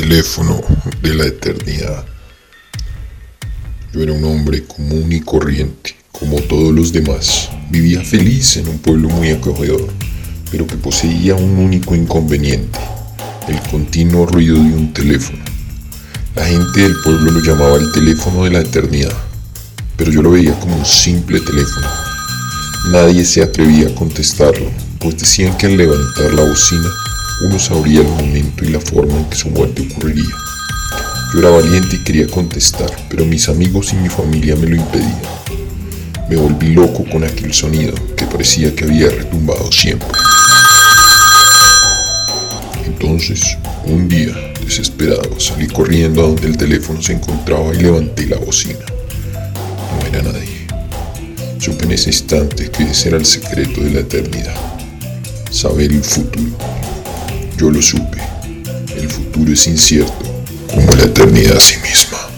teléfono de la eternidad. Yo era un hombre común y corriente, como todos los demás. Vivía feliz en un pueblo muy acogedor, pero que poseía un único inconveniente, el continuo ruido de un teléfono. La gente del pueblo lo llamaba el teléfono de la eternidad, pero yo lo veía como un simple teléfono. Nadie se atrevía a contestarlo, pues decían que al levantar la bocina uno sabría el momento y la forma en que su muerte ocurriría. Yo era valiente y quería contestar, pero mis amigos y mi familia me lo impedían. Me volví loco con aquel sonido que parecía que había retumbado siempre. Entonces, un día, desesperado, salí corriendo a donde el teléfono se encontraba y levanté la bocina. No era nadie. Supe en ese instante que ese era el secreto de la eternidad. Saber el futuro. Yo lo supe. El futuro es incierto como la eternidad a sí misma.